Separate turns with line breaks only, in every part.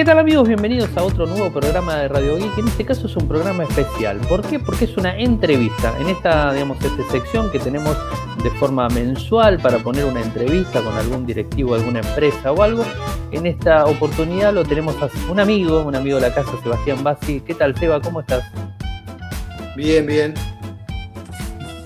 ¿Qué tal amigos? Bienvenidos a otro nuevo programa de Radio Geek. En este caso es un programa especial. ¿Por qué? Porque es una entrevista. En esta, digamos, esta sección que tenemos de forma mensual para poner una entrevista con algún directivo de alguna empresa o algo. En esta oportunidad lo tenemos a un amigo, un amigo de la casa, Sebastián Bassi. ¿Qué tal, Seba? ¿Cómo estás?
Bien, bien.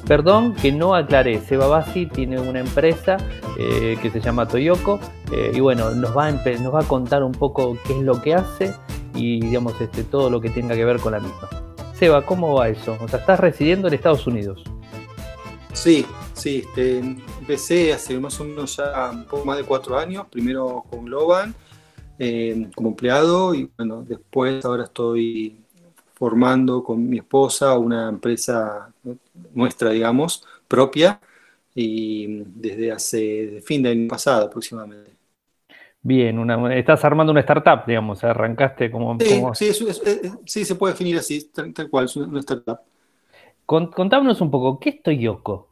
Perdón que no aclaré, Seba Bassi tiene una empresa eh, que se llama Toyoko eh, y bueno, nos va, a nos va a contar un poco qué es lo que hace y digamos este, todo lo que tenga que ver con la misma. Seba, ¿cómo va eso? O sea, estás residiendo en Estados Unidos.
Sí, sí, este, empecé hace más o menos ya un poco más de cuatro años, primero con Globan eh, como empleado y bueno, después ahora estoy formando con mi esposa una empresa nuestra, digamos, propia, y desde hace fin del año pasado aproximadamente.
Bien, estás armando una startup, digamos, arrancaste como...
Sí, sí, se puede definir así, tal, cual, es una startup.
contámonos un poco, ¿qué es Toyoko?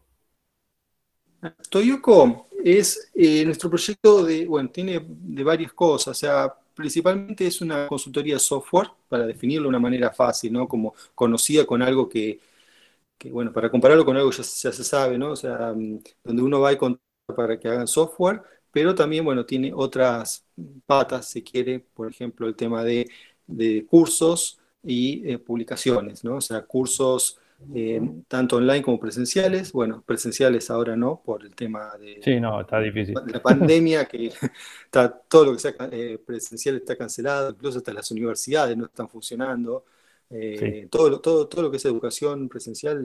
Toyoko es eh, nuestro proyecto de, bueno, tiene de varias cosas, o sea, principalmente es una consultoría software, para definirlo de una manera fácil, ¿no? Como conocida con algo que, bueno, para compararlo con algo ya, ya, se sabe, ¿no? O sea, mm, donde uno va y contar para que hagan software, pero también, bueno, tiene otras patas, si quiere, por ejemplo, el tema de, cursos y eh, publicaciones, ¿no? O sea, cursos eh, tanto online como presenciales. Bueno, presenciales ahora no, por el tema de,
sí, no, está difícil.
de la pandemia, que está, todo lo que sea eh, presencial está cancelado, incluso hasta las universidades no están funcionando. Eh, todo, todo, todo lo que es educación presencial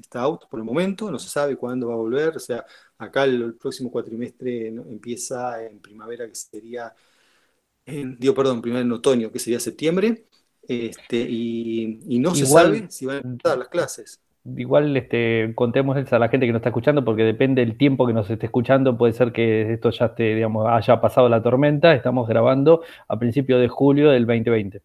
está out por el momento, no se sabe cuándo va a volver. O sea, acá el, próximo cuatrimestre empieza en primavera, que sería, en, digo, perdón, primero en otoño, que sería septiembre. Este, y, no se sabe si van a empezar las clases.
Igual este, contémosles a la gente que nos está escuchando, porque depende del tiempo que nos esté escuchando, puede ser que esto ya esté, digamos, haya pasado la tormenta. Estamos grabando a principios de julio del 2020.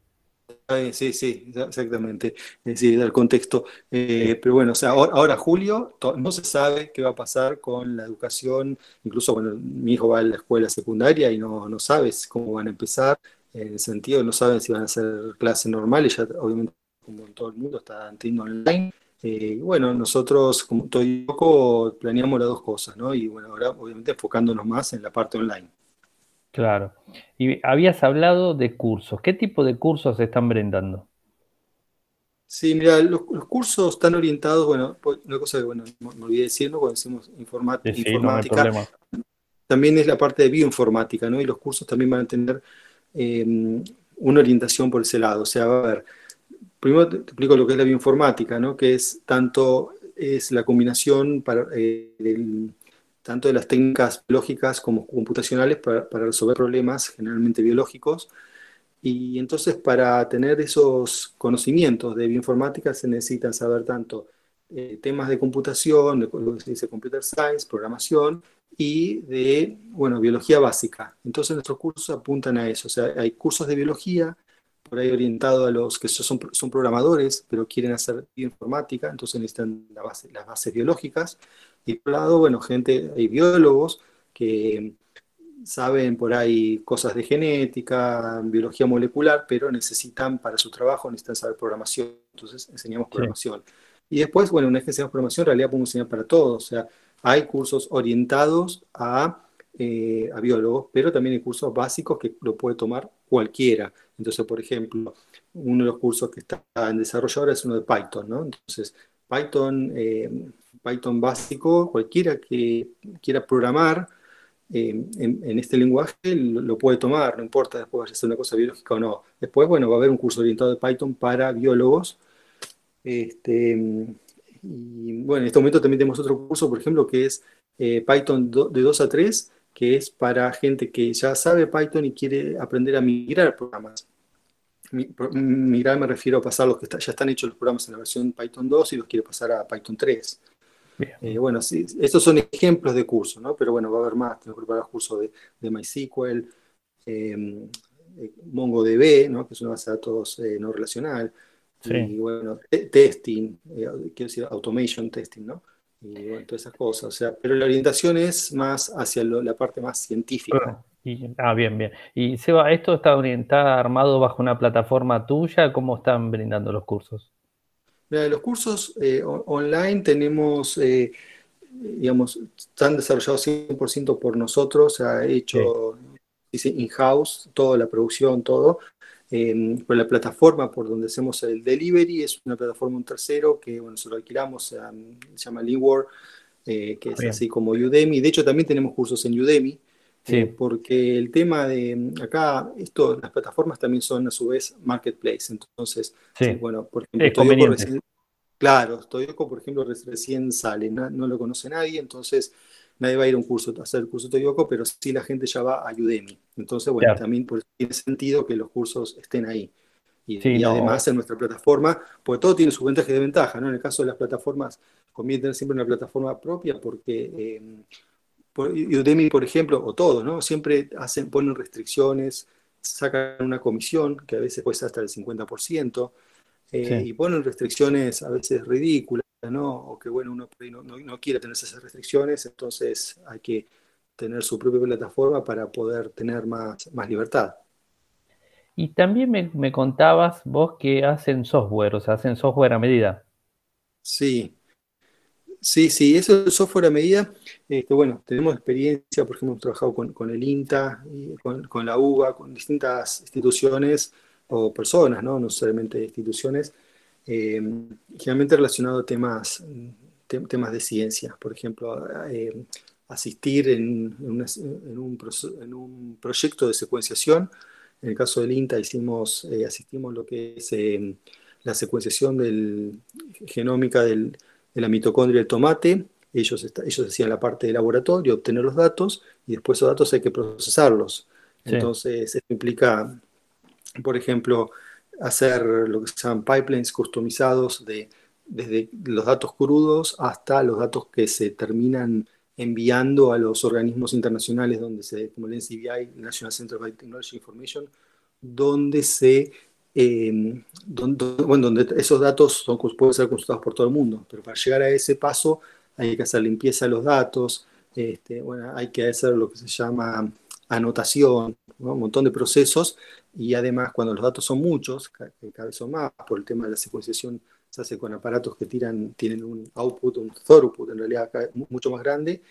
Sí, sí, exactamente. Es decir, el contexto. Eh, pero bueno, o sea, ahora, julio no se sabe qué va a pasar con la educación. Incluso, bueno, mi hijo va a la escuela secundaria y no, no sabes cómo van a empezar en el sentido no saben si van a ser clases normales, ya obviamente como todo el mundo está teniendo online. Eh, bueno, nosotros como todo poco planeamos las dos cosas, ¿no? Y bueno, ahora obviamente enfocándonos más en la parte online.
Claro. Y habías hablado de cursos. ¿Qué tipo de cursos se están brindando?
Sí, mira, los, cursos están orientados, bueno, pues, una cosa que, bueno, me olvidé decir, ¿no? Cuando decimos informática, también es la parte de bioinformática, ¿no? Y los cursos también van a tener Em, una orientación por ese lado. O sea, a ver, primero te explico lo que es la bioinformática, ¿no? que es tanto es la combinación para, eh, tanto de las técnicas biológicas como computacionales para, resolver problemas generalmente biológicos. Y entonces para tener esos conocimientos de bioinformática se necesitan saber tanto eh, temas de computación, de lo que se dice computer science, programación, y de, bueno, biología básica. Entonces nuestros cursos apuntan a eso. O sea, hay cursos de biología, por ahí orientado a los que son, son programadores, pero quieren hacer informática, entonces necesitan las bases biológicas. Y por otro lado, bueno, gente, hay biólogos que saben por ahí cosas de genética, biología molecular, pero necesitan para su trabajo, necesitan saber programación. Entonces enseñamos programación. Y después, bueno, una vez que enseñamos programación, en realidad podemos enseñar para todos. O sea, hay cursos orientados eh, a, biólogos, pero también hay cursos básicos que lo puede tomar cualquiera. Entonces, por ejemplo, uno de los cursos que está en desarrollo ahora es uno de Python, ¿no? Entonces, Python, eh, Python básico, cualquiera que quiera programar eh, en, este lenguaje lo, puede tomar, no importa después vaya a ser una cosa biológica o no. Después, bueno, va a haber un curso orientado de Python para biólogos. Este, y bueno, en este momento también tenemos otro curso, por ejemplo, que es eh, Python de 2 a 3, que es para gente que ya sabe Python y quiere aprender a migrar programas. Migrar me refiero a pasar los que ya están hechos los programas en la versión Python 2 y los quiere pasar a Python 3. Eh, bueno, sí, estos son ejemplos de cursos, ¿no? Pero bueno, va a haber más. Tengo preparado cursos de, de MySQL, em, eh, MongoDB, ¿no? Que es una base de datos no relacional. Y bueno, testing, eh, quiero decir, automation testing, ¿no? Y bueno, todas esas cosas. O sea, pero la orientación es más hacia la parte más científica.
ah, bien, bien. Y Seba, ¿esto está, está armado bajo una plataforma tuya? ¿Cómo están brindando los cursos?
Mira, los cursos eh, online tenemos, eh, digamos, están desarrollados 100% por nosotros, se ha hecho in-house, toda la producción, todo. por la plataforma por donde hacemos el delivery, es una plataforma un tercero que, bueno, lo alquilamos, se llama Leeward, eh, que es así como Udemy. De hecho, también tenemos cursos en Udemy. Porque el tema de acá, esto, las plataformas también son a su vez marketplace. Entonces, bueno, por ejemplo, claro, Toyoko, por ejemplo, recién sale, no, lo conoce nadie, entonces nadie va a ir a un curso, a hacer el curso Toyoko, pero sí la gente ya va a Udemy. Entonces, bueno, también tiene sentido que los cursos estén ahí. Y, además en nuestra plataforma, porque todo tiene su ventaja y desventaja, ¿no? En el caso de las plataformas, conviene tener siempre una plataforma propia porque eh, Udemy, por ejemplo, o todos, ¿no? Siempre hacen, ponen restricciones, sacan una comisión que a veces puede ser hasta el 50%, eh, y ponen restricciones a veces ridículas, ¿no? O que, bueno, uno no, quiere tener esas restricciones, entonces hay que tener su propia plataforma para poder tener más, más libertad.
Y también me, contabas vos que hacen software, o sea, hacen software a medida.
Sí, sí, sí, eso es software a medida. Este, bueno, tenemos experiencia, por ejemplo, hemos trabajado con, el INTA, con, la UBA, con distintas instituciones o personas, ¿no? No solamente instituciones, eh, generalmente relacionado a temas, temas de ciencia, por ejemplo, eh, asistir en, un, en un proyecto de secuenciación en el caso del INTA hicimos, eh, asistimos lo que es eh, la secuenciación del, genómica de la mitocondria del tomate. Ellos, ellos hacían la parte de laboratorio, obtener los datos, y después esos datos hay que procesarlos. Entonces, esto implica, por ejemplo, hacer lo que se llaman pipelines customizados de, desde los datos crudos hasta los datos que se terminan enviando a los organismos internacionales donde se, como el NCBI, National Center for Technology Information, donde se em, bueno, donde esos datos son, pueden ser consultados por todo el mundo, pero para llegar a ese paso hay que hacer limpieza de los datos, este, bueno, hay que hacer lo que se llama anotación, un montón de procesos, y además cuando los datos son muchos, cada vez son más, por el tema de la secuenciación se hace con aparatos que tiran, tienen un output, un throughput en realidad mucho más grande.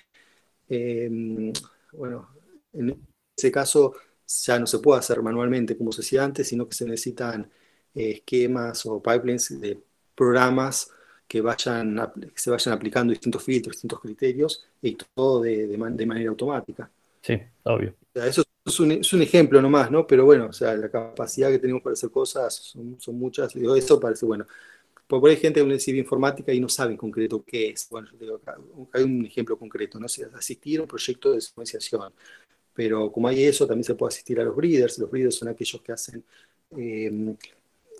Em, bueno, en ese caso ya no se puede hacer manualmente como se hacía antes, sino que se necesitan eh, esquemas o pipelines de programas que, vayan, se vayan aplicando distintos filtros, distintos criterios y todo de, manera automática.
Sí, obvio.
eso es un, es un, ejemplo nomás, ¿no? Pero bueno, o sea, la capacidad que tenemos para hacer cosas son, son muchas. Digo, eso parece bueno. Porque hay gente que decir informática y no sabe en concreto qué es. Bueno, yo digo, hay un ejemplo concreto, ¿no? sé, asistir a un proyecto de secuenciación. Pero como hay eso, también se puede asistir a los breeders. Los breeders son aquellos que hacen, em,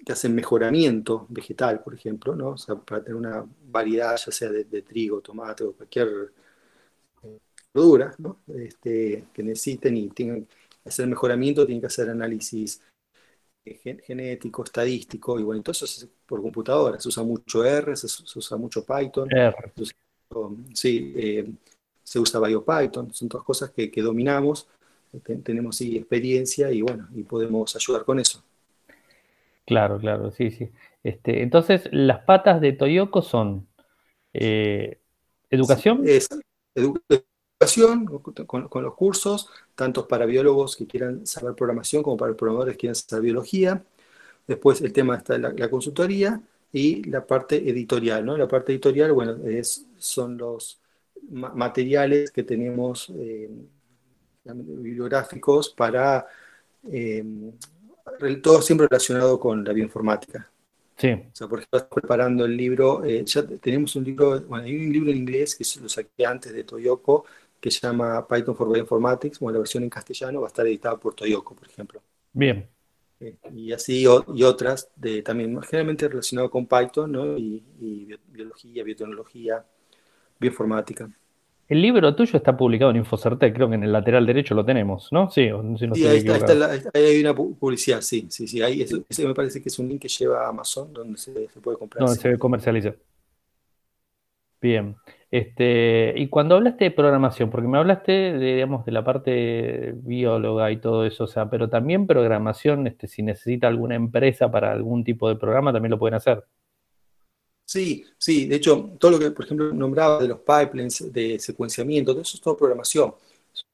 que hacen mejoramiento vegetal, por ejemplo, ¿no? O sea, para tener una variedad, ya sea de, trigo, tomate o cualquier eh, verdura, ¿no? Este, que necesiten y tengan que hacer mejoramiento, tienen que hacer análisis genético, estadístico, y bueno, entonces eso por computadora, se usa mucho R, se, usa mucho Python, sí, eh, se usa BioPython, son todas cosas que, dominamos, tenemos sí, experiencia y bueno, y podemos ayudar con eso.
Claro, claro, sí, sí. Este, entonces, las patas de Toyoko son eh, educación.
Es, educación con, los cursos, tanto para biólogos que quieran saber programación como para programadores que quieran saber biología. Después el tema está la, la consultoría y la parte editorial. ¿no? La parte editorial, bueno, es, son los materiales que tenemos eh, bibliográficos para eh, todo siempre relacionado con la bioinformática.
Sí.
O sea, por ejemplo, estás preparando el libro, eh, ya tenemos un libro, bueno, hay un libro en inglés que lo saqué antes de Toyoko, que se llama Python for Bioinformatics, bueno, la versión en castellano va a estar editada por Toyoko, por ejemplo.
Bien.
Eh, y así, y otras, de, también generalmente relacionadas con Python, ¿no? Y, biología, biotecnología, bioinformática.
El libro tuyo está publicado en Infocertec, creo que en el lateral derecho lo tenemos, ¿no? Sí,
sí ahí, está, ahí hay una publicidad, sí, sí, sí. Ahí ese me parece que es un link que lleva a Amazon donde se, puede comprar.
Donde se comercializa. Bien. Este, y cuando hablaste de programación, porque me hablaste de, digamos, de la parte bióloga y todo eso, o sea, pero también programación, este, si necesita alguna empresa para algún tipo de programa, también lo pueden hacer.
Sí, sí, de hecho, todo lo que, por ejemplo, nombraba de los pipelines, de secuenciamiento, todo eso es todo programación,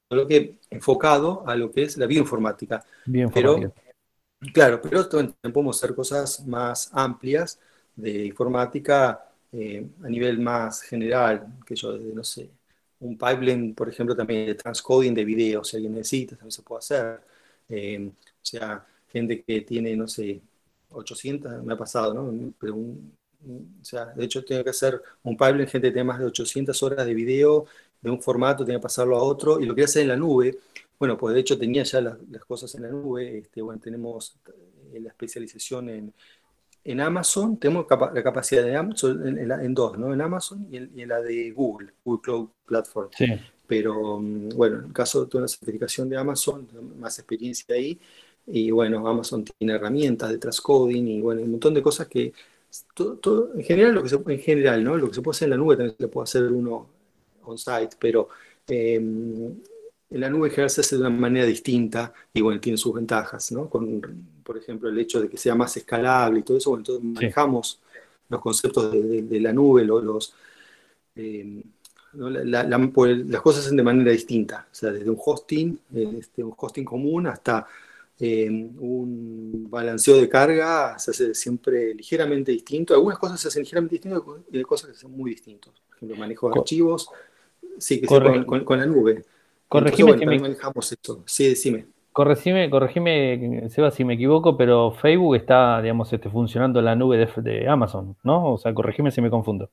solo que enfocado a lo que es la bioinformática. Bioinformática. Pero, claro, pero también podemos hacer cosas más amplias de informática eh, a nivel más general, que yo, no sé, un pipeline, por ejemplo, también de transcoding de video, si alguien necesita, también se puede hacer. Eh, o sea, gente que tiene, no sé, 800, me ha pasado, ¿no? Pero o sea, de hecho, tengo que hacer un pipeline, gente que tiene más de 800 horas de video de un formato, tiene que pasarlo a otro, y lo quería hacer en la nube. Bueno, pues de hecho tenía ya las, cosas en la nube. Este, bueno, tenemos eh, la especialización en, en Amazon, tenemos la capacidad de Amazon en, dos, ¿no? En Amazon y en, la de Google, Google Cloud Platform. Sí. Pero mm, bueno, en el caso de una certificación de Amazon, más experiencia ahí. Y bueno, Amazon tiene herramientas de transcoding y bueno, un montón de cosas que todo, en general lo que se en general, ¿no? Lo que se puede hacer en la nube también se puede hacer uno on site, pero em, en la nube en general se hace de una manera distinta y bueno, tiene sus ventajas, ¿no? Con, por ejemplo, el hecho de que sea más escalable y todo eso, bueno, entonces manejamos los conceptos de, la nube, los, em, las cosas se hacen de manera distinta, o sea, desde un hosting, este, un hosting común hasta em, un balanceo de carga se hace siempre ligeramente distinto. Algunas cosas se hacen ligeramente distintas y hay cosas que se hacen muy distintos. Por ejemplo, manejo de archivos, sí, que con, con, la nube.
Corregime si me...
manejamos esto. Sí, decime.
Corregime, corregime, Seba, si me equivoco, pero Facebook está, digamos, este, funcionando en la nube de, Amazon, ¿no? O sea, corregime si me confundo.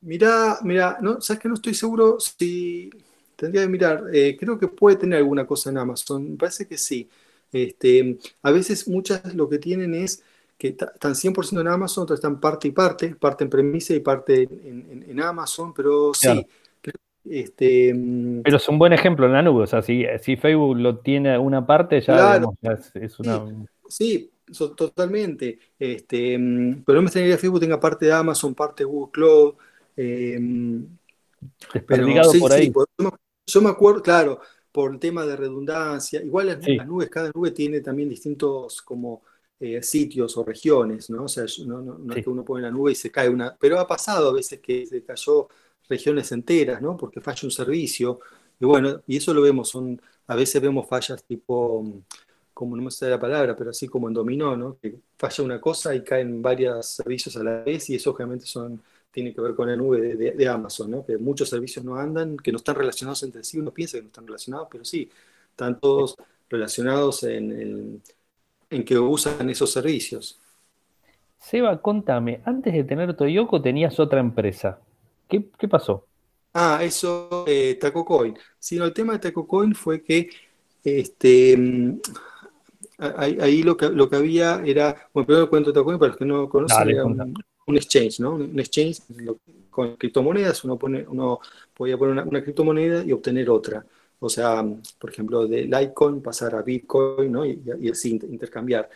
Mira, mira, no, sabes que no estoy seguro si tendría que mirar. Eh, creo que puede tener alguna cosa en Amazon. Me parece que sí. Este, a veces muchas lo que tienen es que están 100% en Amazon, otras están parte y parte, parte en premisa y parte en, Amazon, pero sí. Este,
mm, Pero es un buen ejemplo en la nube, o sea, si, Facebook lo tiene una parte, ya, es, una...
Sí, totalmente. Este, mm, pero no me extrañaría que Facebook tenga parte de Amazon, parte de Google Cloud. Eh,
pero, por ahí.
yo, me, acuerdo, claro, por el tema de redundancia. Igual las, nubes, cada nube tiene también distintos como eh, sitios o regiones, ¿no? O sea, no, no es que uno pone la nube y se cae una. Pero ha pasado a veces que se cayó regiones enteras, ¿no? Porque falla un servicio. Y bueno, y eso lo vemos, son, a veces vemos fallas tipo, como no me sé la palabra, pero así como en dominó, ¿no? Que falla una cosa y caen varios servicios a la vez y eso obviamente son, tiene que ver con la nube de, Amazon, ¿no? Que muchos servicios no andan, que no están relacionados entre sí, uno piensa que no están relacionados, pero sí, están todos relacionados en, en que usan esos servicios.
Seba, contame, antes de tener Toyoko tenías otra empresa. ¿Qué, pasó?
Ah, eso, eh, TacoCoin. Sí, el tema de TacoCoin fue que este, mm, ahí, lo, que, lo que había era, bueno, primero cuento TacoCoin para los que no conocen, era un, exchange, ¿no? Un exchange con criptomonedas, uno, pone, uno podía poner una, criptomoneda y obtener otra. O sea, por ejemplo, de Litecoin pasar a Bitcoin, ¿no? Y, y así intercambiar.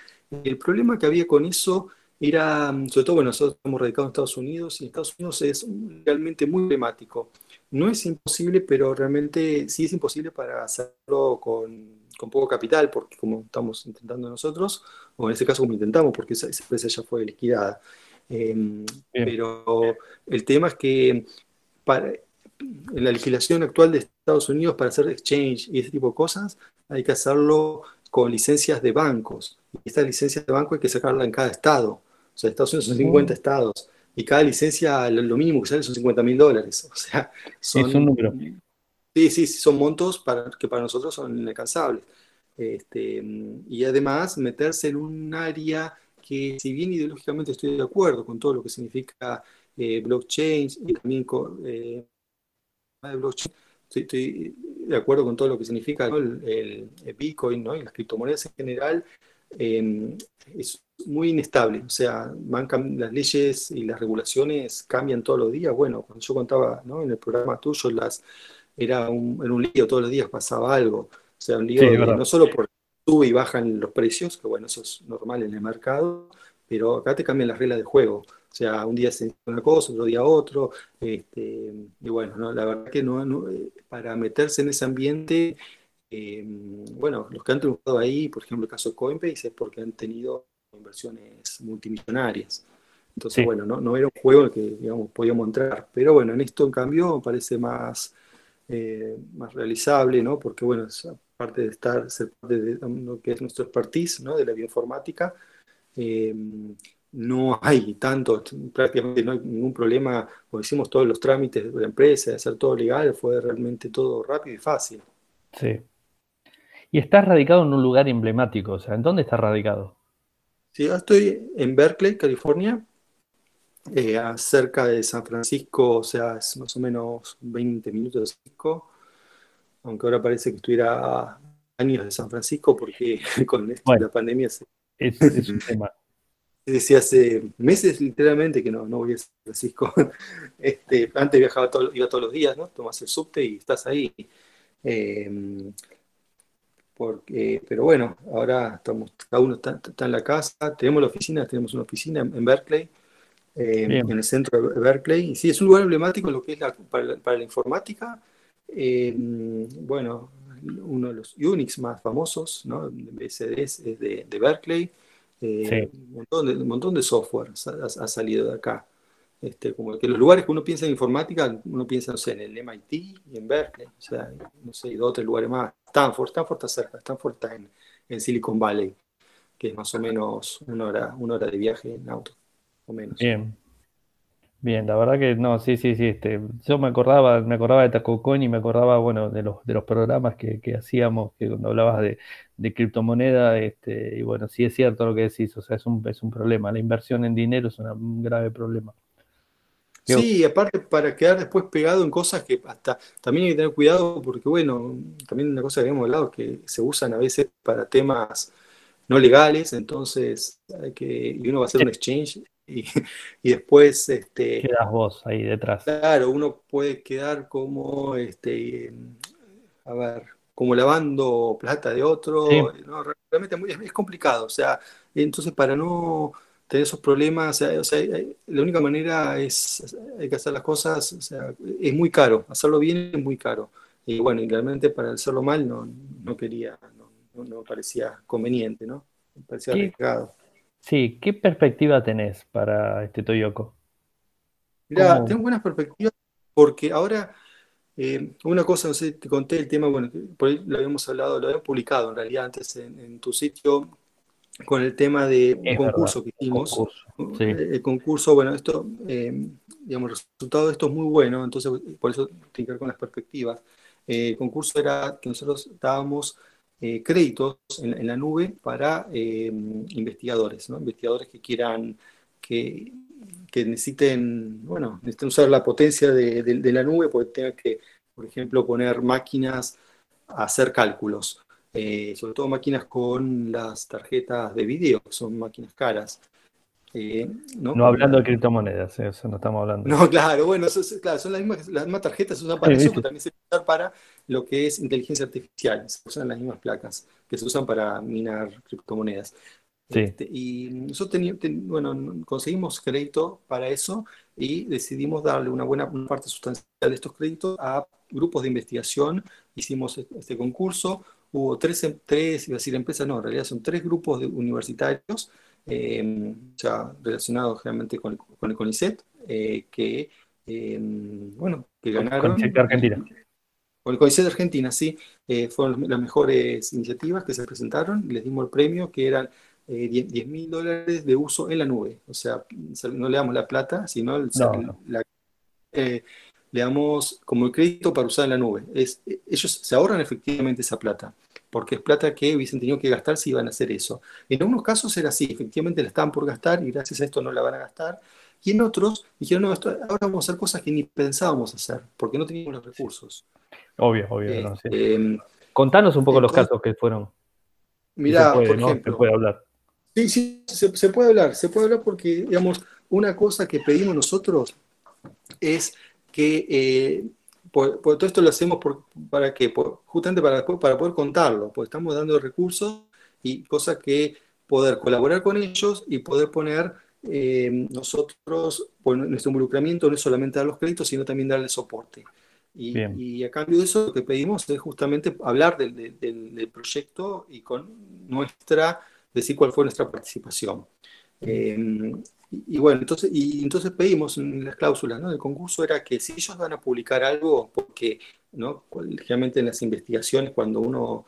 El problema que había con eso era, sobre todo, bueno, nosotros estamos radicados en Estados Unidos y Estados Unidos es realmente muy problemático. No es imposible, pero realmente sí es imposible para hacerlo con, poco capital, porque como estamos intentando nosotros, o en este caso como intentamos, porque esa, empresa ya fue liquidada. Em, pero el tema es que para, en la legislación actual de Estados Unidos para hacer exchange y ese tipo de cosas, hay que hacerlo con licencias de bancos. Y estas licencias de banco hay que sacarla en cada estado. O sea, Estados Unidos son 50 estados y cada licencia, lo, mínimo que sale son 50 mil dólares. O sea, son,
es un número.
Sí, sí, son montos para, que para nosotros son inalcanzables. Este, y además meterse en un área que, si bien ideológicamente estoy de acuerdo con todo lo que significa eh, blockchain y también con eh, blockchain, estoy, de acuerdo con todo lo que significa el, Bitcoin ¿no? y las criptomonedas en general, eh, es muy inestable, o sea, van las leyes y las regulaciones cambian todos los días. Bueno, cuando yo contaba ¿no? en el programa tuyo, las, era, un, un lío, todos los días pasaba algo. O sea, un lío no solo por sube y bajan los precios, que bueno, eso es normal en el mercado, pero acá te cambian las reglas de juego. O sea, un día se una cosa, otro día otro. Este, y bueno, la verdad que no, eh, para meterse en ese ambiente, eh, bueno, los que han triunfado ahí, por ejemplo, el caso de Coinbase, es porque han tenido inversiones multimillonarias. Entonces, bueno, no, no, era un juego en el que digamos, podíamos entrar. Pero bueno, en esto, en cambio, parece más, eh, más realizable, ¿no? Porque, bueno, aparte de estar, ser parte de lo que es nuestro expertise, ¿no? De la bioinformática, eh, no hay tanto, prácticamente no hay ningún problema, o hicimos todos los trámites de la empresa, de hacer todo legal, fue realmente todo rápido y fácil.
Sí. Y estás radicado en un lugar emblemático, o sea, ¿en dónde estás radicado?
Sí, yo estoy en Berkeley, California, eh, cerca de San Francisco, o sea, es más o menos 20 minutos de San Francisco, aunque ahora parece que estuviera años de San Francisco porque con la pandemia
es, es un tema
decía hace meses literalmente que no, no voy a San Francisco. Este, antes viajaba todo, iba todos los días, ¿no? Tomas el subte y estás ahí. Em, porque, pero bueno, ahora estamos, cada uno está, en la casa, tenemos la oficina, tenemos una oficina en, Berkeley, em, en el centro de Berkeley. Y sí, es un lugar emblemático lo que es para, la, informática. Em, bueno, uno de los Unix más famosos, ¿no? BSDs es de, de Berkeley. Eh, un, montón de, un, montón de, software ha, salido de acá. Este, como que los lugares que uno piensa en informática, uno piensa, no sé, en el MIT y en Berkeley, o sea, no sé, y dos o tres lugares más. Stanford, Stanford está cerca, Stanford está en, en, Silicon Valley, que es más o menos una hora, una hora de viaje en auto, o menos.
Bien. Bien, la verdad que no, sí, sí, sí. Este, yo me acordaba, me acordaba de TacoCoin y me acordaba, bueno, de los, de los programas que, hacíamos, que cuando hablabas de, de criptomoneda, este, y bueno, sí es cierto lo que decís, o sea, es un, es un problema. La inversión en dinero es un grave problema.
Sí, aparte para quedar después pegado en cosas que hasta también hay que tener cuidado porque, bueno, también una cosa que habíamos hablado que se usan a veces para temas no legales, entonces hay que, y uno va a hacer un exchange y, después... Este,
Quedas vos ahí detrás.
Claro, uno puede quedar como, este, a ver, como lavando plata de otro, realmente es, complicado, o sea, entonces para no tener esos problemas, o sea, la única manera es, hay que hacer las cosas, o sea, es muy caro, hacerlo bien es muy caro. Y bueno, y realmente para hacerlo mal no, no quería, no, no, parecía conveniente, ¿no? Me parecía arriesgado.
Sí, ¿qué perspectiva tenés para este Toyoko?
Mira, tengo buenas perspectivas porque ahora, eh, una cosa, no sé, te conté el tema, bueno, por ahí lo habíamos hablado, lo habíamos publicado en realidad antes en, tu sitio con el tema de un concurso que hicimos. El, concurso, bueno, esto, eh, digamos, el resultado de esto es muy bueno, entonces por eso tiene que ver con las perspectivas. Eh, el concurso era que nosotros dábamos eh, créditos en, la nube para eh, investigadores, ¿no? investigadores que quieran, que, que, necesiten, bueno, necesiten usar la potencia de, la nube porque tengan que, por ejemplo, poner máquinas a hacer cálculos, eh, sobre todo máquinas con las tarjetas de video, que son máquinas caras.
Eh, ¿no? hablando de criptomonedas, eh, eso no estamos hablando.
No, claro, bueno, claro, son las mismas, las mismas tarjetas, se usan para eso, pero también se usan para lo que es inteligencia artificial, se usan las mismas placas que se usan para minar criptomonedas. Este, y nosotros bueno, conseguimos crédito para eso y decidimos darle una buena parte sustancial de estos créditos a grupos de investigación. Hicimos e-, este concurso, hubo tres, tres iba a decir empresas, no, en realidad son tres grupos de universitarios eh, o relacionados generalmente con, el CONICET, eh, que, eh, bueno, que ganaron.
CONICET de Argentina.
Con el CONICET de Argentina, sí, fueron las mejores iniciativas que se presentaron, les dimos el premio que eran 10 mil dólares de uso en la nube, o sea, no le damos la plata, sino le damos como el crédito para usar en la nube. Es, ellos se ahorran efectivamente esa plata porque es plata que hubiesen tenido que gastar si iban a hacer eso. En algunos casos era así, efectivamente la estaban por gastar y gracias a esto no la van a gastar. Y en otros dijeron, no, ahora vamos a hacer cosas que ni pensábamos hacer, porque no teníamos los recursos.
Obvio, obvio. Este, Contanos un poco los casos que fueron.
Mira, por ejemplo.
Se puede hablar.
Sí, sí, se, puede hablar. Se puede hablar porque, digamos, una cosa que pedimos nosotros es que eh, por, todo esto lo hacemos para que, justamente para, para poder contarlo, porque estamos dando recursos y cosas que poder colaborar con ellos y poder poner eh, nosotros, bueno, nuestro involucramiento no es solamente dar los créditos, sino también darle soporte. Y, a cambio de eso lo que pedimos es justamente hablar del, proyecto y con nuestra, decir cuál fue nuestra participación. Eh, y, bueno, entonces, y entonces pedimos en las cláusulas del concurso era que si ellos van a publicar algo, porque ¿no? generalmente en las investigaciones, cuando uno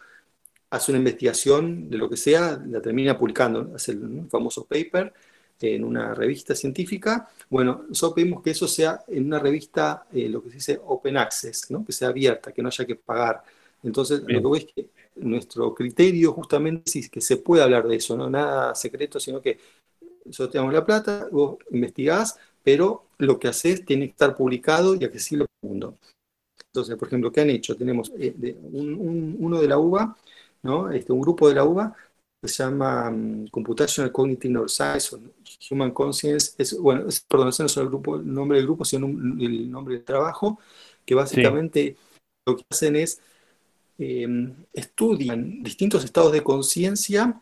hace una investigación de lo que sea, la termina publicando, hace el famoso paper en una revista científica. Bueno, nosotros pedimos que eso sea en una revista, eh, lo que se dice open access, ¿no? que sea abierta, que no haya que pagar. Entonces, lo que voy es que nuestro criterio justamente es que se puede hablar de eso, no nada secreto, sino que nosotros tenemos la plata, vos investigás, pero lo que haces tiene que estar publicado y accesible al mundo. Entonces, por ejemplo, ¿qué han hecho? Tenemos eh, uno de la UBA, ¿no? este, un grupo de la UBA que se llama um, Computational Cognitive Neuroscience o Human Conscience, es, bueno, perdón, ese no es el, grupo, el nombre del grupo, sino el nombre del trabajo, que básicamente lo que hacen es em, estudian distintos estados de conciencia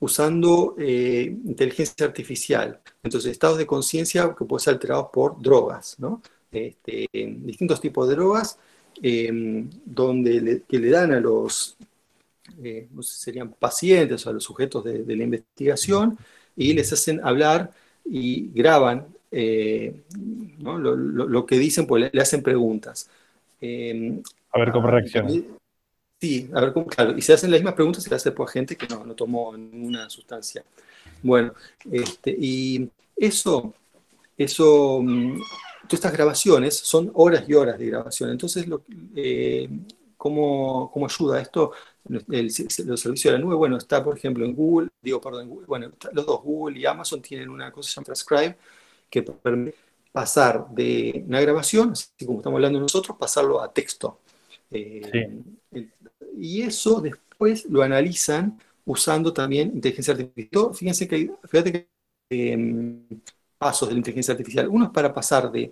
usando eh, inteligencia artificial. Entonces, estados de conciencia que pueden ser alterados por drogas, ¿no? Este, distintos tipos de drogas, em, donde que le dan a los, eh, no sé, serían pacientes o a los sujetos de, la investigación, y les hacen hablar y graban eh, lo, que dicen, pues le, hacen preguntas.
Em, a ver cómo reaccionan.
Sí, a ver cómo, claro, y se hacen las mismas preguntas se hace por gente que no, no tomó ninguna sustancia. Bueno, este, y eso, eso, mm, todas estas grabaciones son horas y horas de grabación. Entonces, lo, eh, ¿cómo, ¿cómo, ayuda esto? El, los servicios de la nube, bueno, está por ejemplo en Google, digo, perdón, en Google, bueno, los dos, Google y Amazon tienen una cosa que se llama Transcribe, que permite pasar de una grabación, así como estamos hablando nosotros, pasarlo a texto. Eh, y eso después lo analizan usando también inteligencia artificial. Fíjense que fíjate que em, pasos de la inteligencia artificial. Uno es para pasar de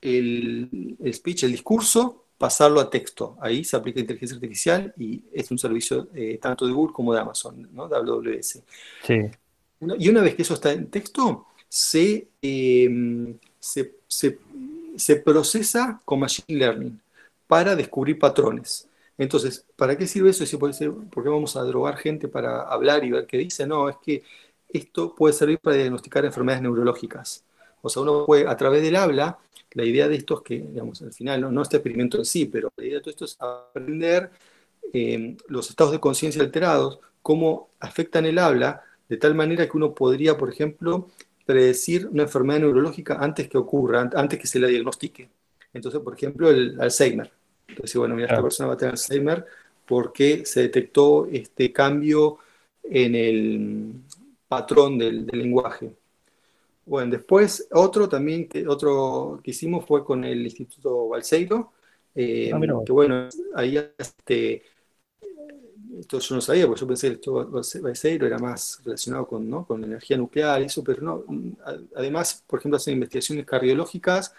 el, speech, el discurso, pasarlo a texto. Ahí se aplica inteligencia artificial y es un servicio eh, tanto de Google como de Amazon, ¿no? de AWS. Sí. Y una vez que eso está en texto, se, em, se, se procesa con Machine Learning para descubrir patrones. Entonces, ¿para qué sirve eso? Si puede ser, ¿Por qué vamos a drogar gente para hablar y ver qué dice? No, es que esto puede servir para diagnosticar enfermedades neurológicas. O sea, uno puede, a través del habla, la idea de esto es que, digamos, al final, no, este experimento en sí, pero la idea de todo esto es aprender eh, los estados de conciencia alterados, cómo afectan el habla, de tal manera que uno podría, por ejemplo, predecir una enfermedad neurológica antes que ocurra, antes que se la diagnostique. Entonces, por ejemplo, el Alzheimer. Entonces, bueno, mira, esta persona va a tener Alzheimer porque se detectó este cambio en el patrón del, lenguaje. Bueno, después otro también, que, otro que hicimos fue con el Instituto Balseiro, eh, ah, que bueno, ahí este, esto yo no sabía, porque yo pensé que el Balseiro era más relacionado con, ¿no? con energía nuclear y eso, pero no, además, por ejemplo, hacen investigaciones cardiológicas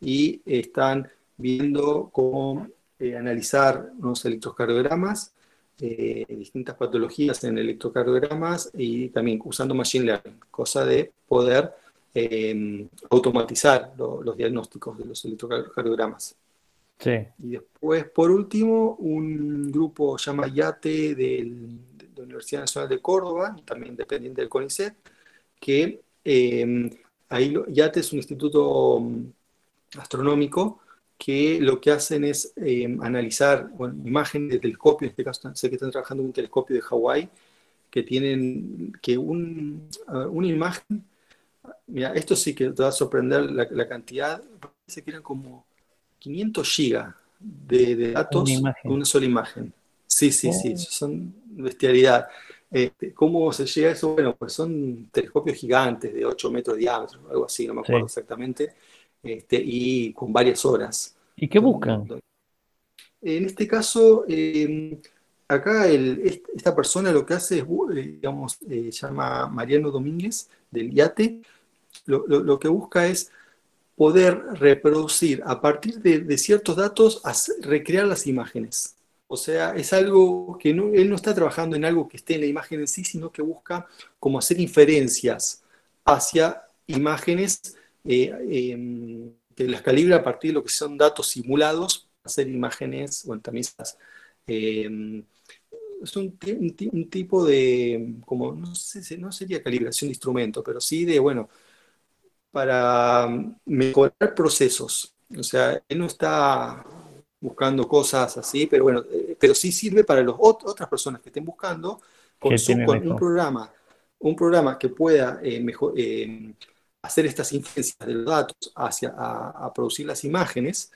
y están viendo cómo eh, analizar unos electrocardiogramas, eh, distintas patologías en electrocardiogramas y también usando Machine Learning, cosa de poder em, automatizar los diagnósticos de los electrocardiogramas. Sí. Y después, por último, un grupo llama YATE de la Universidad Nacional de Córdoba, también dependiente del CONICET, que em, ahí YATE es un instituto mm, astronómico que lo que hacen es eh, analizar imágenes de telescopios, en este caso sé que están trabajando en un telescopio de Hawái, que tienen que un, uh, una imagen, mira, esto sí que te va a sorprender la, cantidad, parece que eran como 500 gigas de, datos con una sola imagen. Sí, sí, sí, oh. son bestialidad. Este, ¿Cómo se llega a eso? Bueno, pues son telescopios gigantes de 8 metros de diámetro, algo así, no me acuerdo exactamente este, y con varias horas.
¿Y qué buscan?
En este caso, em, acá esta persona lo que hace es, eh, digamos, eh, llama Mariano Domínguez del IATE, lo, que busca es poder reproducir a partir de, ciertos datos, recrear las imágenes. O sea, es algo que él no está trabajando en algo que esté en la imagen en sí, sino que busca como hacer inferencias hacia imágenes em, que las calibra a partir de lo que son datos simulados, hacer imágenes, bueno, también em, es un, tipo de, como, no sé, no sería calibración de instrumento, pero sí de, bueno, para mejorar procesos. O sea, él no está buscando cosas así, pero bueno, eh, pero sí sirve para las otras personas que estén buscando con, un programa, un programa que pueda eh, mejor, eh, hacer estas inferencias de los datos hacia a, producir las imágenes,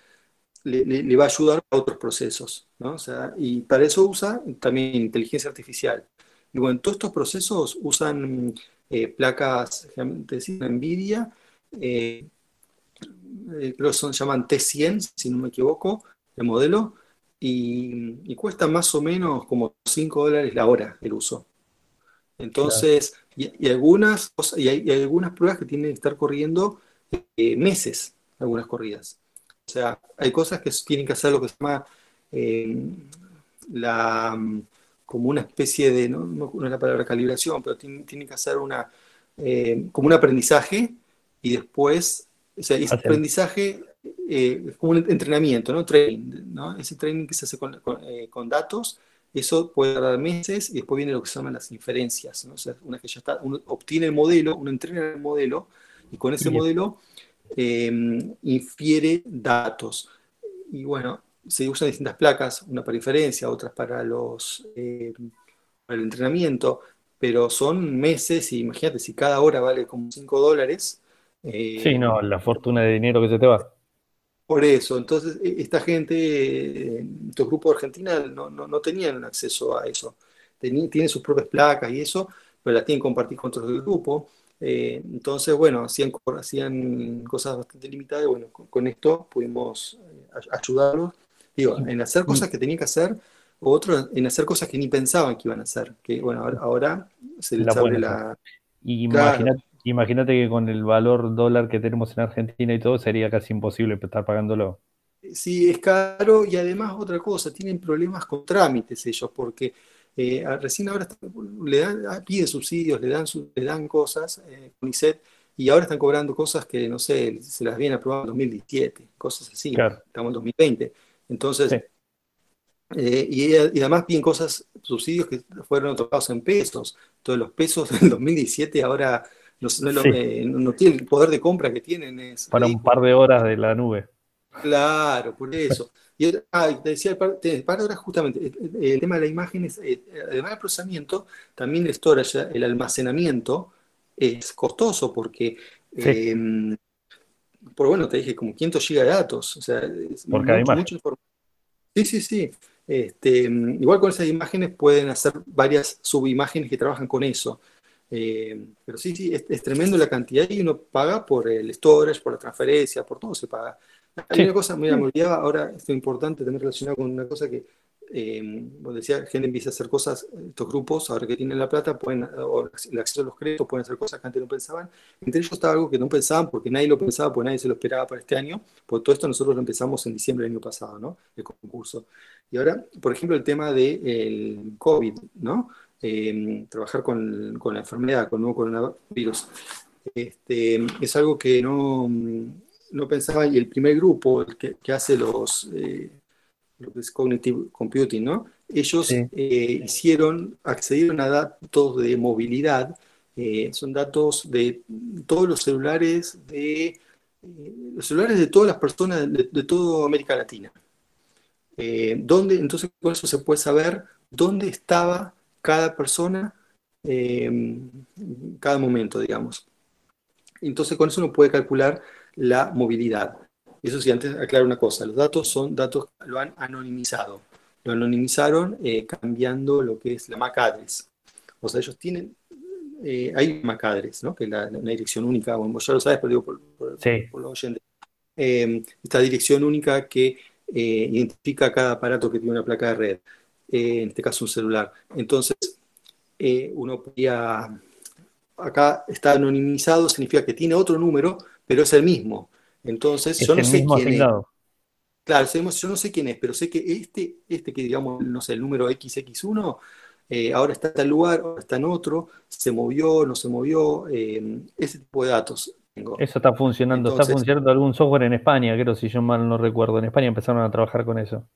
le, va a ayudar a otros procesos, ¿no? O sea, y para eso usa también inteligencia artificial. Y bueno, todos estos procesos usan placas, decir, NVIDIA, creo que son, se llaman T100, si no me equivoco, el modelo, y, cuesta más o menos como 5 dólares la hora el uso. Entonces, y, algunas, y hay, algunas pruebas que tienen que estar corriendo eh, meses, algunas corridas. O sea, hay cosas que tienen que hacer lo que se llama eh, la, como una especie de, no, no, es la palabra calibración, pero tienen, que hacer una, eh, como un aprendizaje y después, o sea, ese aprendizaje eh, es como un entrenamiento, ¿no? Training, ¿no? Ese training que se hace con, eh, datos, eso puede tardar meses y después viene lo que se llaman las inferencias, ¿no? O sea, una que ya está, uno obtiene el modelo, uno entrena el modelo y con ese modelo em, infiere datos. Y bueno, se usan distintas placas, una para inferencia, otras para los em, para el entrenamiento, pero son meses y imagínate, si cada hora vale como 5 dólares.
sí, no, la fortuna de dinero que se te va.
Por eso, entonces e, esta gente, estos grupos de Argentina no, no, tenían acceso a eso. tienen sus propias placas y eso, pero las tienen que compartir con otros del grupo. Eh, entonces, bueno, hacían, hacían cosas bastante limitadas y bueno, con, esto pudimos eh, ayudarlos. Digo, en hacer cosas que tenían que hacer, o otros en hacer cosas que ni pensaban que iban a hacer. Que bueno, ahora, se les abre la...
Imagínate Imagínate que con el valor dólar que tenemos en Argentina y todo, sería casi imposible estar pagándolo.
Sí, es caro y además otra cosa, tienen problemas con trámites ellos, porque eh, recién ahora le dan, ah, piden subsidios, le dan, le dan cosas, eh, y ahora están cobrando cosas que, no sé, se las vienen aprobando en 2017, cosas así, estamos en 2020. Entonces, eh, y, y, además piden cosas, subsidios que fueron otorgados en pesos, todos los pesos del 2017 ahora no, tiene el poder de compra que tienen. Es
Para un par de horas de la nube.
Claro, por eso. Y te decía, para ahora justamente, el, tema de la imagen es, eh, además del procesamiento, también el storage, el almacenamiento, es costoso porque, em, por bueno, te dije como 500 gigas de datos, o sea, es
porque mucho, mucha
información. Sí, sí, sí. Este, igual con esas imágenes pueden hacer varias subimágenes que trabajan con eso. Eh, pero sí, sí, es, tremendo la cantidad y uno paga por el storage, por la transferencia, por todo se paga. Hay una cosa, mira, me olvidaba, ahora esto es importante también relacionado con una cosa que, eh, decía, gente empieza a hacer cosas, estos grupos, ahora que tienen la plata, pueden, o el acceso a los créditos, pueden hacer cosas que antes no pensaban. Entre ellos estaba algo que no pensaban, porque nadie lo pensaba, porque nadie se lo esperaba para este año. Por todo esto nosotros lo empezamos en diciembre del año pasado, ¿no? El concurso. Y ahora, por ejemplo, el tema del COVID, ¿no? Eh, trabajar con, la enfermedad, con el nuevo coronavirus. Este, es algo que no, no, pensaba, y el primer grupo el que, hace los, eh, lo que es Cognitive Computing, ¿no? ellos eh, hicieron, accedieron a datos de movilidad, son datos de todos los celulares de los celulares de todas las personas de, de toda América Latina. donde, entonces con eso se puede saber dónde estaba cada persona, eh, cada momento, digamos. Entonces con eso uno puede calcular la movilidad. Eso sí, antes aclaro una cosa, los datos son datos, lo han anonimizado. Lo anonimizaron eh, cambiando lo que es la MAC address. O sea, ellos tienen, eh, hay MAC address, ¿no? que es la, dirección única, bueno, ya lo sabes, pero digo por, por, los oyentes. esta dirección única que identifica cada aparato que tiene una placa de red. Eh, en este caso un celular. Entonces, eh, uno podía, acá está anonimizado, significa que tiene otro número, pero es el mismo. Entonces, yo no sé quién es. Claro, yo no sé quién es, pero sé que este, este que digamos, no sé, el número XX1, eh, ahora está en tal lugar, ahora está en otro, se movió, no se movió, eh, ese tipo de datos.
Eso está funcionando, está funcionando algún software en España, creo, si yo mal no recuerdo. En España empezaron a trabajar con eso,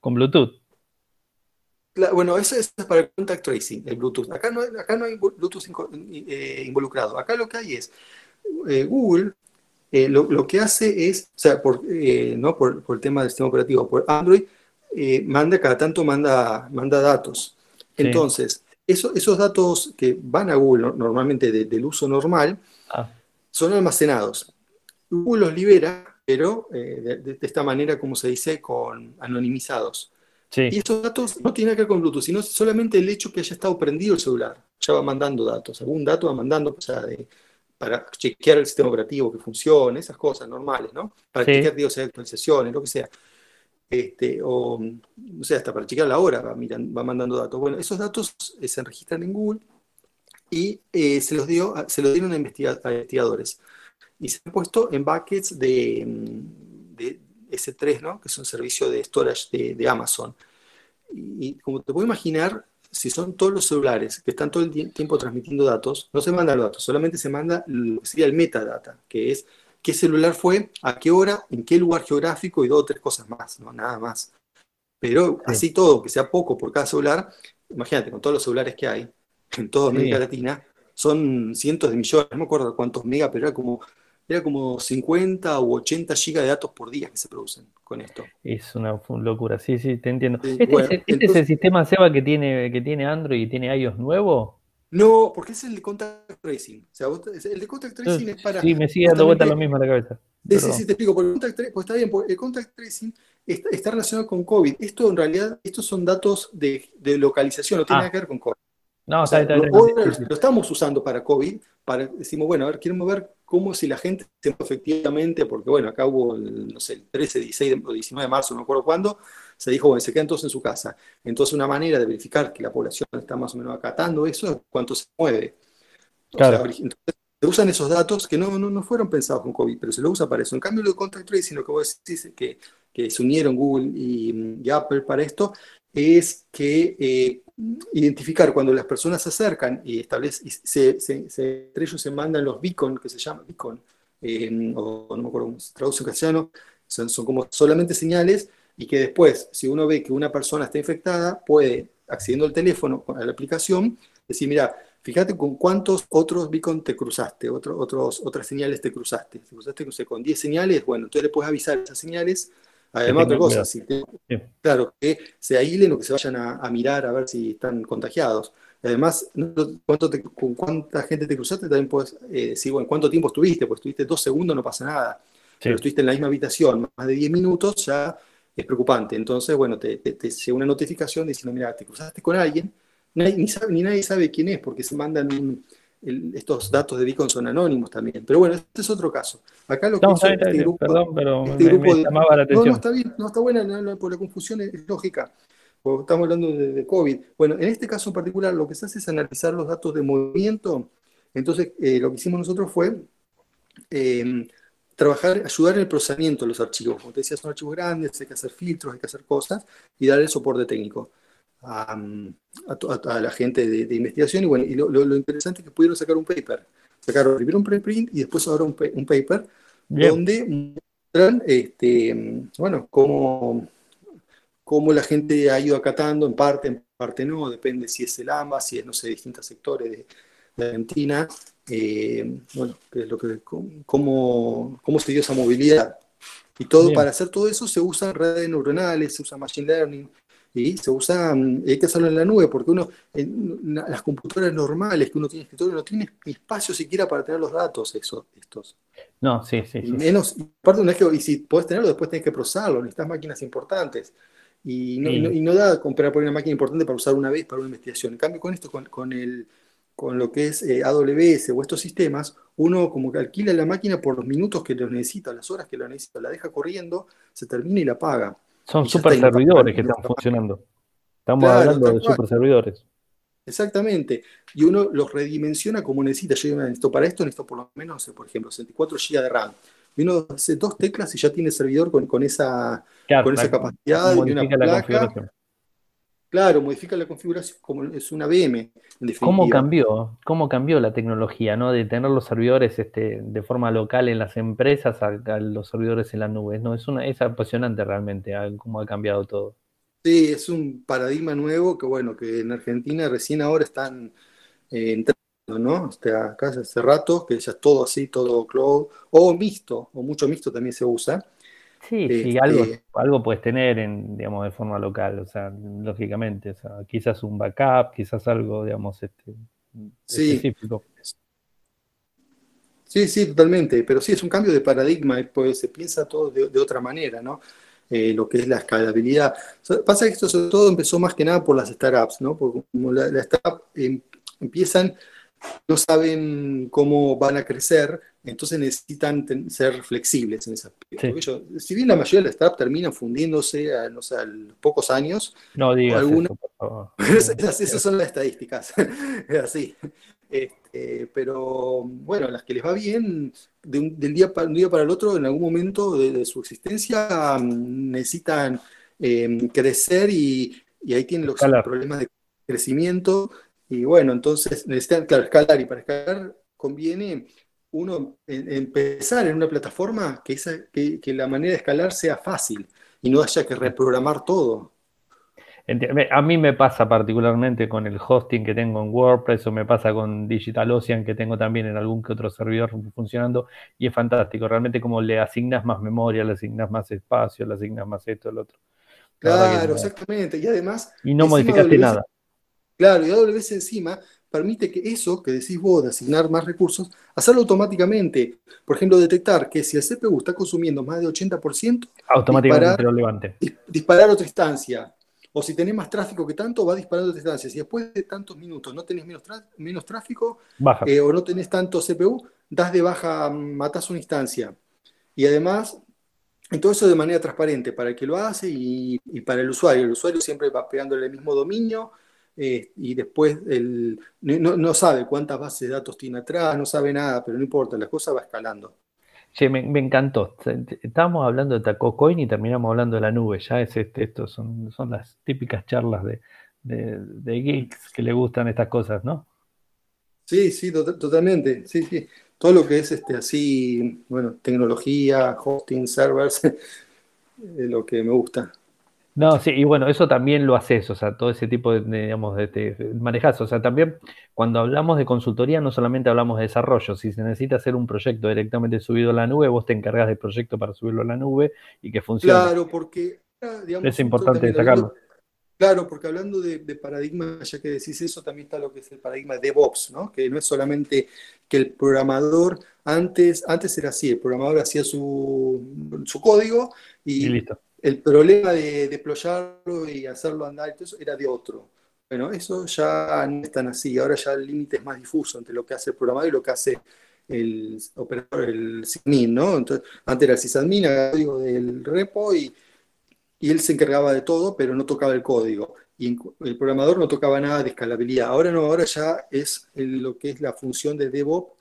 con Bluetooth.
Bueno, eso es para el contact tracing, el Bluetooth. Acá no, acá no hay Bluetooth eh, involucrado. Acá lo que hay es Google eh, lo, que hace es, o sea, por, eh, ¿no? por, el tema del sistema operativo, por Android, eh, manda, cada tanto manda, manda datos. Entonces, esos datos que van a Google normalmente del uso normal, ah. son almacenados. Google los libera, pero de, esta manera, como se dice, con anonimizados. Y esos datos no tienen que ver con Bluetooth, sino solamente el hecho que haya estado prendido el celular. Ya va mandando datos, algún dato va mandando, o sea, de, para chequear el sistema operativo que funcione, esas cosas normales, ¿no? Para chequear, digo, actualizaciones, lo que sea. Este, o, no sé, hasta para chequear la hora va, va mandando datos. Bueno, esos datos eh, se registran en Google y eh, se, los dio, se los dieron a, investigadores. Y se han puesto en buckets de, mm, de S3, ¿no? Que es un servicio de storage de, de Amazon. Y, como te puedo imaginar, si son todos los celulares que están todo el tiempo transmitiendo datos, no se mandan los datos, solamente se manda lo que sería el metadata, que es qué celular fue, a qué hora, en qué lugar geográfico y dos o tres cosas más, no nada más. Pero así todo, que sea poco por cada celular, imagínate, con todos los celulares que hay en toda América Latina, son cientos de millones, no me acuerdo cuántos megas, pero era como era como 50 u 80 gigas de datos por día que se producen con esto.
Es una locura, sí, sí, te entiendo. ¿Este, es, este es, el sistema SEBA que tiene, que tiene Android y tiene iOS nuevo?
No, porque es el de contact tracing. O sea, el de contact tracing es para.
Sí, me sigue dando vuelta lo mismo en la cabeza.
Sí, sí, sí, te explico. Porque el contact, pues está bien, porque el contact tracing está, relacionado con COVID. Esto en realidad, estos son datos de, de localización, no tiene ah. nada que ver con COVID. No, está, está, lo, lo, estamos usando para COVID, para decimos, bueno, a ver, queremos ver cómo si la gente se efectivamente, porque bueno, acá hubo, el, no sé, el 13, 16 o 19 de marzo, no me acuerdo cuándo, se dijo, bueno, se quedan todos en su casa. Entonces una manera de verificar que la población está más o menos acatando eso es cuánto se mueve. Claro. entonces, se usan esos datos que no, no, no, fueron pensados con COVID, pero se lo usa para eso. En cambio, lo de contact tracing, lo que vos decís que, que se unieron Google y, Apple para esto, es que eh, identificar cuando las personas se acercan y establecen, se, entre ellos se mandan los beacon, que se llama beacon, o no me acuerdo cómo se traduce en castellano, son, como solamente señales y que después, si uno ve que una persona está infectada, puede, accediendo al teléfono, a la aplicación, decir, mira, fíjate con cuántos otros beacon te cruzaste, otros otros, otras señales te cruzaste. Si cruzaste con 10 señales, bueno, entonces le puedes avisar esas señales Además, otra cosa, claro, que se aílen o que se vayan a, mirar a ver si están contagiados. Además, ¿cuánto con cuánta gente te cruzaste, también puedes eh, decir, bueno, ¿cuánto tiempo estuviste? Pues estuviste dos segundos, no pasa nada. Pero estuviste en la misma habitación más de 10 minutos, ya es preocupante. Entonces, bueno, te, llega una notificación diciendo, mira, te cruzaste con alguien, ni, ni nadie sabe quién es, porque se mandan un, estos datos de Beacon son anónimos también. Pero bueno, este es otro caso. Acá lo que hizo este grupo, perdón, pero este grupo llamaba la atención. No, no está bien, no está buena, no, por la confusión es, lógica. Porque estamos hablando de, COVID. Bueno, en este caso en particular, lo que se hace es analizar los datos de movimiento. Entonces, eh, lo que hicimos nosotros fue em, trabajar, ayudar en el procesamiento de los archivos. Como te decía, son archivos grandes, hay que hacer filtros, hay que hacer cosas y dar el soporte técnico a, la gente de, investigación. Y bueno, y lo, interesante es que pudieron sacar un paper. Sacaron primero un preprint y después ahora un, un paper donde muestran, este, bueno, cómo, cómo la gente ha ido acatando, en parte, en parte no, depende si es el AMBA, si es, no sé, distintos sectores de, Argentina, eh, bueno, es lo que, cómo, cómo se dio esa movilidad. Y todo, para hacer todo eso se usan redes neuronales, se usa machine learning, y se usa, mm, hay que hacerlo en la nube, porque uno, en las computadoras normales que uno tiene en escritorio, no tiene espacio siquiera para tener los datos esos, estos.
No, sí, sí.
Menos, aparte, una vez que, y si podés tenerlo, después tenés que procesarlo, necesitas máquinas importantes. Y no, y no, da comprar por una máquina importante para usar una vez para una investigación. En cambio, con esto, con, con el, con lo que es eh, AWS o estos sistemas, uno como que alquila la máquina por los minutos que lo necesita, las horas que lo necesita, la deja corriendo, se termina y la paga.
Son super servidores que están funcionando. Estamos hablando de super servidores.
Exactamente. Y uno los redimensiona como necesita. Yo necesito para esto, necesito por lo menos, por ejemplo, 64 GB de RAM. Y uno hace dos teclas y ya tiene servidor con, esa, con esa capacidad y una placa. Claro, modifica la configuración como es una VM.
¿Cómo cambió? ¿Cómo cambió la tecnología, ¿no? De tener los servidores este, de forma local en las empresas a, los servidores en las nubes, ¿no? Es, una, es apasionante realmente cómo ha cambiado todo.
Sí, es un paradigma nuevo que, bueno, que en Argentina recién ahora están eh, entrando, ¿no? acá hace rato, que ya es todo así, todo cloud, o mixto, o mucho mixto también se usa.
Sí, sí, algo, este, algo puedes tener en, digamos, de forma local, o sea, lógicamente, o sea, quizás un backup, quizás algo, digamos, este,
sí. específico. Sí, sí, totalmente, pero sí, es un cambio de paradigma, pues se piensa todo de, otra manera, ¿no? Eh, lo que es la escalabilidad. pasa que esto sobre todo empezó más que nada por las startups, ¿no? Porque como las la startups em, empiezan, no saben cómo van a crecer, entonces necesitan ser flexibles en ese aspecto. si bien la mayoría de las startups terminan fundiéndose a, no sé, a pocos años,
no digas
Esas, son las estadísticas, es así. Este, pero bueno, las que les va bien, de un, del día para, un día para el otro, en algún momento de, su existencia, mm, necesitan em, crecer y, ahí tienen los problemas de crecimiento. Y bueno, entonces necesitan, claro, escalar y para escalar conviene uno empezar en una plataforma que, que, la manera de escalar sea fácil y no haya que reprogramar todo.
A mí me pasa particularmente con el hosting que tengo en WordPress o me pasa con DigitalOcean que tengo también en algún que otro servidor funcionando y es fantástico. Realmente como le asignas más memoria, le asignas más espacio, le asignas más esto, el otro.
Claro, exactamente. Y además...
Y no modificaste nada.
Claro, y AWS encima permite que eso que decís vos de asignar más recursos, hacerlo automáticamente. Por ejemplo, detectar que si el CPU está consumiendo más de 80%,
automáticamente disparar, lo levante.
disparar otra instancia. O si tenés más tráfico que tanto, va disparando otra instancia. Si después de tantos minutos no tenés menos, menos tráfico eh, o no tenés tanto CPU, das de baja, matás una instancia. Y además, todo eso de manera transparente para el que lo hace y, y para el usuario. El usuario siempre va pegándole el mismo dominio eh, y después el, no, sabe cuántas bases de datos tiene atrás, no sabe nada, pero no importa, la cosa va escalando.
Sí, me, encantó. Estábamos hablando de Tacocoin y terminamos hablando de la nube. Ya es este, esto son, son las típicas charlas de, de, geeks que le gustan estas cosas, ¿no?
Sí, sí, totalmente. Sí, sí. Todo lo que es este así, bueno, tecnología, hosting, servers, es lo que me gusta.
No, sí, y bueno, eso también lo haces, o sea, todo ese tipo de, digamos, de, de manejas, o sea, también cuando hablamos de consultoría no solamente hablamos de desarrollo, si se necesita hacer un proyecto directamente subido a la nube, vos te encargas del proyecto para subirlo a la nube y que funcione.
Claro, porque,
digamos, es importante destacarlo.
Claro, porque hablando de, paradigma, ya que decís eso, también está lo que es el paradigma de DevOps, ¿no? Que no es solamente que el programador, antes, antes era así, el programador hacía su, su código y, y listo el problema de deployarlo y hacerlo andar y todo eso era de otro. Bueno, eso ya no es tan así. Ahora ya el límite es más difuso entre lo que hace el programador y lo que hace el operador, el sysadmin, ¿no? Entonces, antes era el sysadmin, el código del repo y, él se encargaba de todo, pero no tocaba el código. Y el programador no tocaba nada de escalabilidad. Ahora no, ahora ya es lo que es la función de DevOps,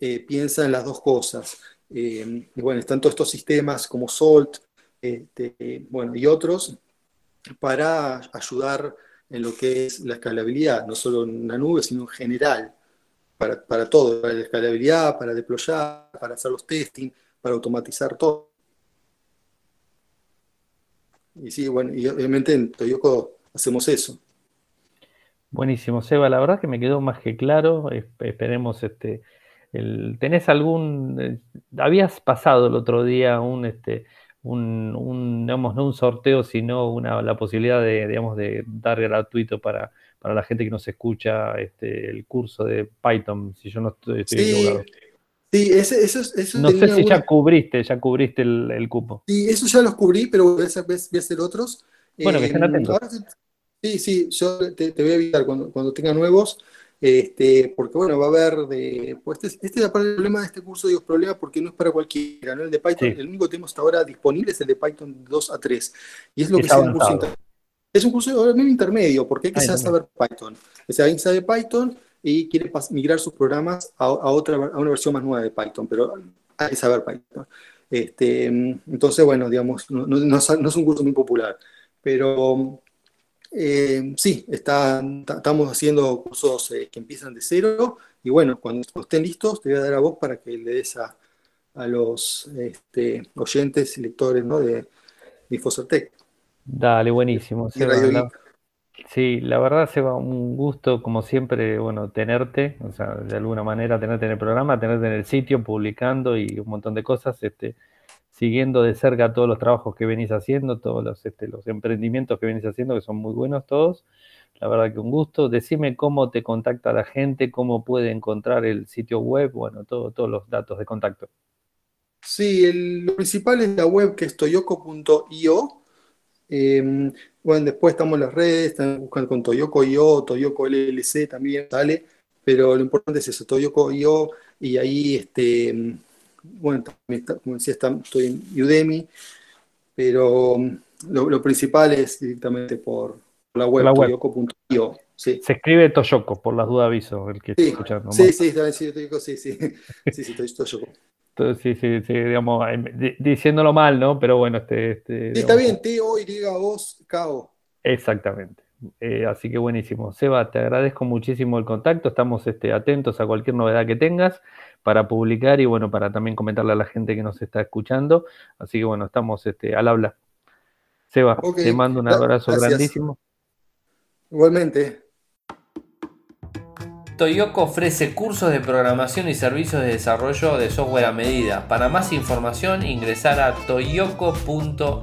eh, piensa en las dos cosas. Eh, y bueno, están todos estos sistemas como Salt, este, bueno, y otros para ayudar en lo que es la escalabilidad, no solo en la nube, sino en general, para, todo, para la escalabilidad, para deployar, para hacer los testing, para automatizar todo. Y sí, bueno, y obviamente en Toyoko hacemos eso.
Buenísimo, Seba, la verdad que me quedó más que claro. Esperemos este. ¿Tenés algún. Eh, habías pasado el otro día un este un, digamos, no un sorteo, sino una, la posibilidad de, digamos, de dar gratuito para, para la gente que nos escucha este, el curso de Python, si yo no estoy,
sí, equivocado. Sí, ese, eso, eso
No sé si ya cubriste, ya cubriste el, cupo.
Sí, eso ya los cubrí, pero voy a hacer, voy a hacer otros.
Bueno, que estén atentos.
sí, sí, yo te, te voy a avisar cuando, cuando tenga nuevos. Este, porque bueno, va a haber de. Pues este, este es el problema de este curso, digo, problema porque no es para cualquiera, ¿no? El de Python, el único que tenemos hasta ahora disponible es el de Python 2 a 3. Y es lo que es un curso Es un curso intermedio, porque hay que saber Python. O sea, alguien sabe Python y quiere migrar sus programas a, otra, a una versión más nueva de Python, pero hay que saber Python. Este, entonces, bueno, digamos, no, no, es un curso muy popular, pero Eh, sí, estamos haciendo cursos eh, que empiezan de cero y bueno, cuando estén listos te voy a dar a vos para que le des a, los este, oyentes y lectores ¿no? de, de
Dale, buenísimo. sí, la verdad, Seba, un gusto, como siempre, bueno, tenerte, o sea, de alguna manera tenerte en el programa, tenerte en el sitio, publicando y un montón de cosas. Este, siguiendo de cerca todos los trabajos que venís haciendo, todos los, este, los emprendimientos que venís haciendo, que son muy buenos todos. La verdad que un gusto. Decime cómo te contacta la gente, cómo puede encontrar el sitio web, bueno, todo, todos los datos de contacto.
Sí, lo principal es la web que es toyoko.io. Em, bueno, después estamos en las redes, buscando con Toyoko.io, Toyoko LLC también sale, pero lo importante es eso, Toyoko.io y ahí este, bueno, como decía, estoy en Udemy, pero um, lo, principal es directamente por la web, la toyoko.io.
Se escribe Toyoko, por las dudas aviso, el que
sí,
está escuchando.
Sí, sí, sí, sí, sí, sí, sí, Toyoko.
Sí, sí, sí, digamos, diciéndolo mal, ¿no? Pero bueno, este. este
está bien, T-O, Y, vos, K-O.
Exactamente. Eh, así que buenísimo. Seba, te agradezco muchísimo el contacto. Estamos este, atentos a cualquier novedad que tengas para publicar y bueno, para también comentarle a la gente que nos está escuchando. Así que bueno, estamos este, al habla. Seba, te mando un abrazo grandísimo.
Igualmente.
Toyoko ofrece cursos de programación y servicios de desarrollo de software a medida. Para más información ingresar a toyoko.io